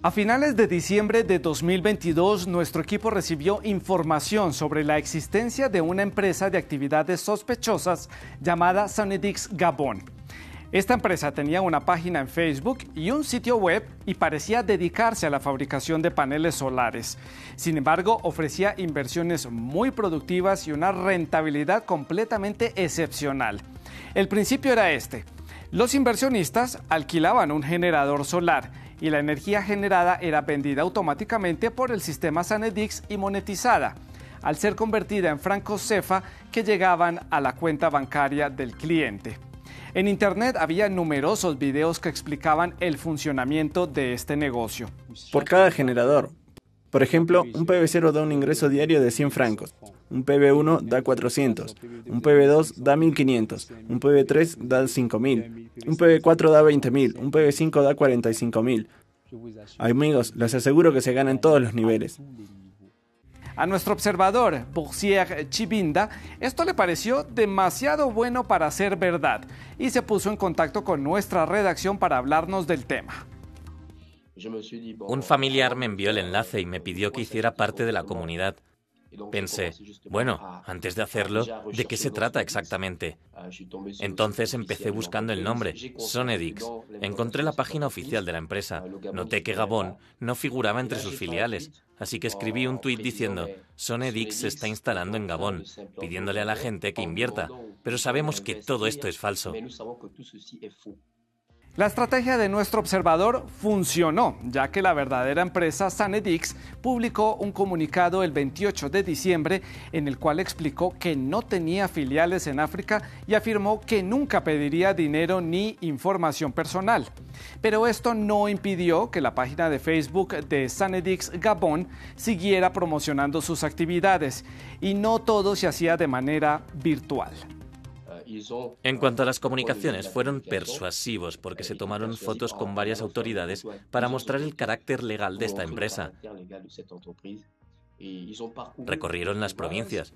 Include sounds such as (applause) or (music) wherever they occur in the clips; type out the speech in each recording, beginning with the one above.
A finales de diciembre de 2022, nuestro equipo recibió información sobre la existencia de una empresa de actividades sospechosas llamada Sonedix Gabon. Esta empresa tenía una página en Facebook y un sitio web y parecía dedicarse a la fabricación de paneles solares. Sin embargo, ofrecía inversiones muy productivas y una rentabilidad completamente excepcional. El principio era este. Los inversionistas alquilaban un generador solar y la energía generada era vendida automáticamente por el sistema Sanedix y monetizada, al ser convertida en francos cefa que llegaban a la cuenta bancaria del cliente. En Internet había numerosos videos que explicaban el funcionamiento de este negocio. por cada generador. Por ejemplo, un PV0 da un ingreso diario de 100 francos, un PV1 da 400, un PV2 da 1500, un PV3 da 5000, un PV4 da 20000, un PV5 da 45000. Amigos, les aseguro que se gana en todos los niveles. A nuestro observador, Boursier Chibinda, esto le pareció demasiado bueno para ser verdad y se puso en contacto con nuestra redacción para hablarnos del tema. Un familiar me envió el enlace y me pidió que hiciera parte de la comunidad. Pensé, bueno, antes de hacerlo, ¿de qué se trata exactamente? Entonces empecé buscando el nombre, Sonedix. Encontré la página oficial de la empresa. Noté que Gabón no figuraba entre sus filiales. Así que escribí un tuit diciendo, Sonedix se está instalando en Gabón, pidiéndole a la gente que invierta. Pero sabemos que todo esto es falso. La estrategia de nuestro observador funcionó, ya que la verdadera empresa Sanedix publicó un comunicado el 28 de diciembre en el cual explicó que no tenía filiales en África y afirmó que nunca pediría dinero ni información personal. Pero esto no impidió que la página de Facebook de Sanedix Gabón siguiera promocionando sus actividades y no todo se hacía de manera virtual. En cuanto a las comunicaciones, fueron persuasivos porque se tomaron fotos con varias autoridades para mostrar el carácter legal de esta empresa. Recorrieron las provincias.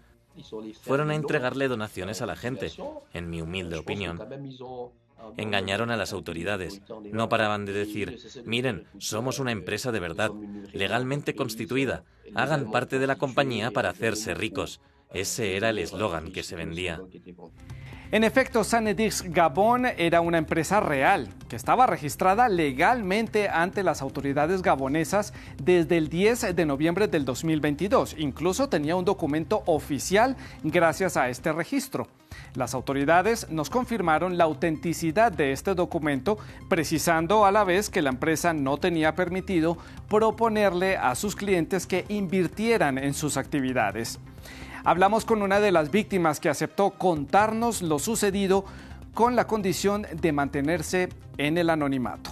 Fueron a entregarle donaciones a la gente, en mi humilde opinión. Engañaron a las autoridades. No paraban de decir, miren, somos una empresa de verdad, legalmente constituida. Hagan parte de la compañía para hacerse ricos. Ese era el eslogan que se vendía. En efecto, Sanedix Gabón era una empresa real que estaba registrada legalmente ante las autoridades gabonesas desde el 10 de noviembre del 2022. Incluso tenía un documento oficial gracias a este registro. Las autoridades nos confirmaron la autenticidad de este documento, precisando a la vez que la empresa no tenía permitido proponerle a sus clientes que invirtieran en sus actividades. Hablamos con una de las víctimas que aceptó contarnos lo sucedido con la condición de mantenerse en el anonimato.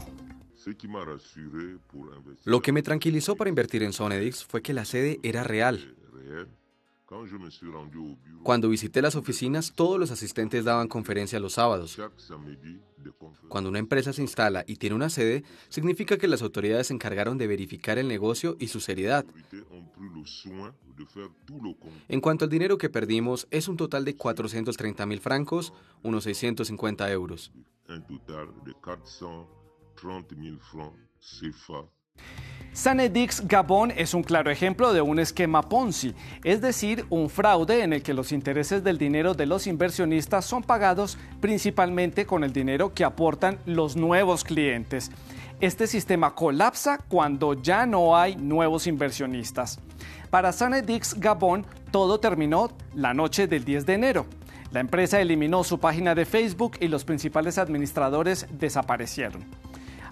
Lo que me tranquilizó para invertir en Sonedix fue que la sede era real. Cuando visité las oficinas, todos los asistentes daban conferencia los sábados. Cuando una empresa se instala y tiene una sede, significa que las autoridades se encargaron de verificar el negocio y su seriedad. En cuanto al dinero que perdimos, es un total de 430 mil francos, unos 650 euros. Sanedix Gabón es un claro ejemplo de un esquema Ponzi, es decir, un fraude en el que los intereses del dinero de los inversionistas son pagados principalmente con el dinero que aportan los nuevos clientes. Este sistema colapsa cuando ya no hay nuevos inversionistas. Para Sanedix Gabón, todo terminó la noche del 10 de enero. La empresa eliminó su página de Facebook y los principales administradores desaparecieron.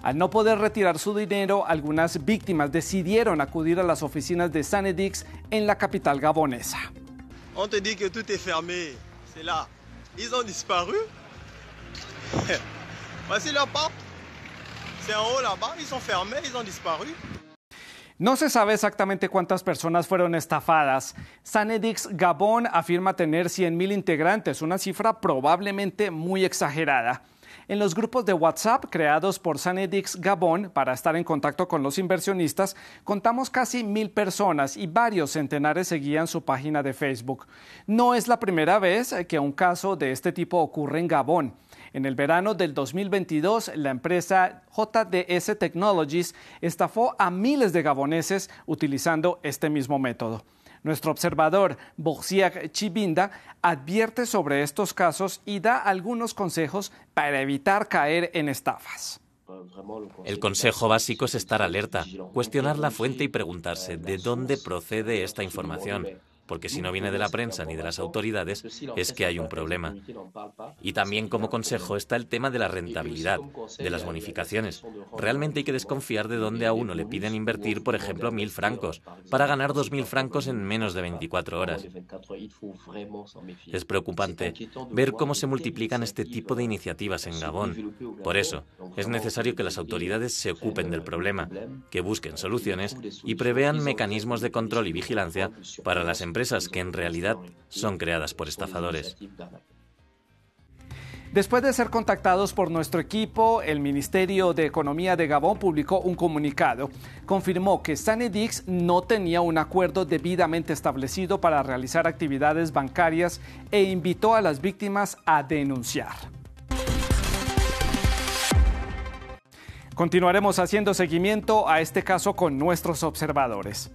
Al no poder retirar su dinero, algunas víctimas decidieron acudir a las oficinas de Sanedix en la capital gabonesa. On te dit que tout est fermé. C'est là. Ils ont disparu. (laughs) Voici leur porte. No se sabe exactamente cuántas personas fueron estafadas. Sanedix Gabón afirma tener 100.000 integrantes, una cifra probablemente muy exagerada. En los grupos de WhatsApp creados por Sanedix Gabón para estar en contacto con los inversionistas, contamos casi mil personas y varios centenares seguían su página de Facebook. No es la primera vez que un caso de este tipo ocurre en Gabón. En el verano del 2022, la empresa JDS Technologies estafó a miles de gaboneses utilizando este mismo método. Nuestro observador, Borsiak Chibinda, advierte sobre estos casos y da algunos consejos para evitar caer en estafas. El consejo básico es estar alerta, cuestionar la fuente y preguntarse de dónde procede esta información porque si no viene de la prensa ni de las autoridades, es que hay un problema. Y también como consejo está el tema de la rentabilidad, de las bonificaciones. Realmente hay que desconfiar de dónde a uno le piden invertir, por ejemplo, mil francos, para ganar dos mil francos en menos de 24 horas. Es preocupante ver cómo se multiplican este tipo de iniciativas en Gabón. Por eso, es necesario que las autoridades se ocupen del problema, que busquen soluciones y prevean mecanismos de control y vigilancia para las que en realidad son creadas por estafadores. Después de ser contactados por nuestro equipo, el Ministerio de Economía de Gabón publicó un comunicado. Confirmó que Sanedix no tenía un acuerdo debidamente establecido para realizar actividades bancarias e invitó a las víctimas a denunciar. Continuaremos haciendo seguimiento a este caso con nuestros observadores.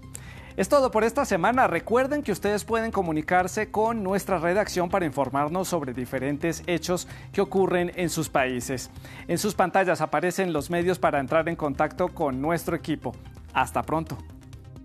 Es todo por esta semana. Recuerden que ustedes pueden comunicarse con nuestra redacción para informarnos sobre diferentes hechos que ocurren en sus países. En sus pantallas aparecen los medios para entrar en contacto con nuestro equipo. Hasta pronto.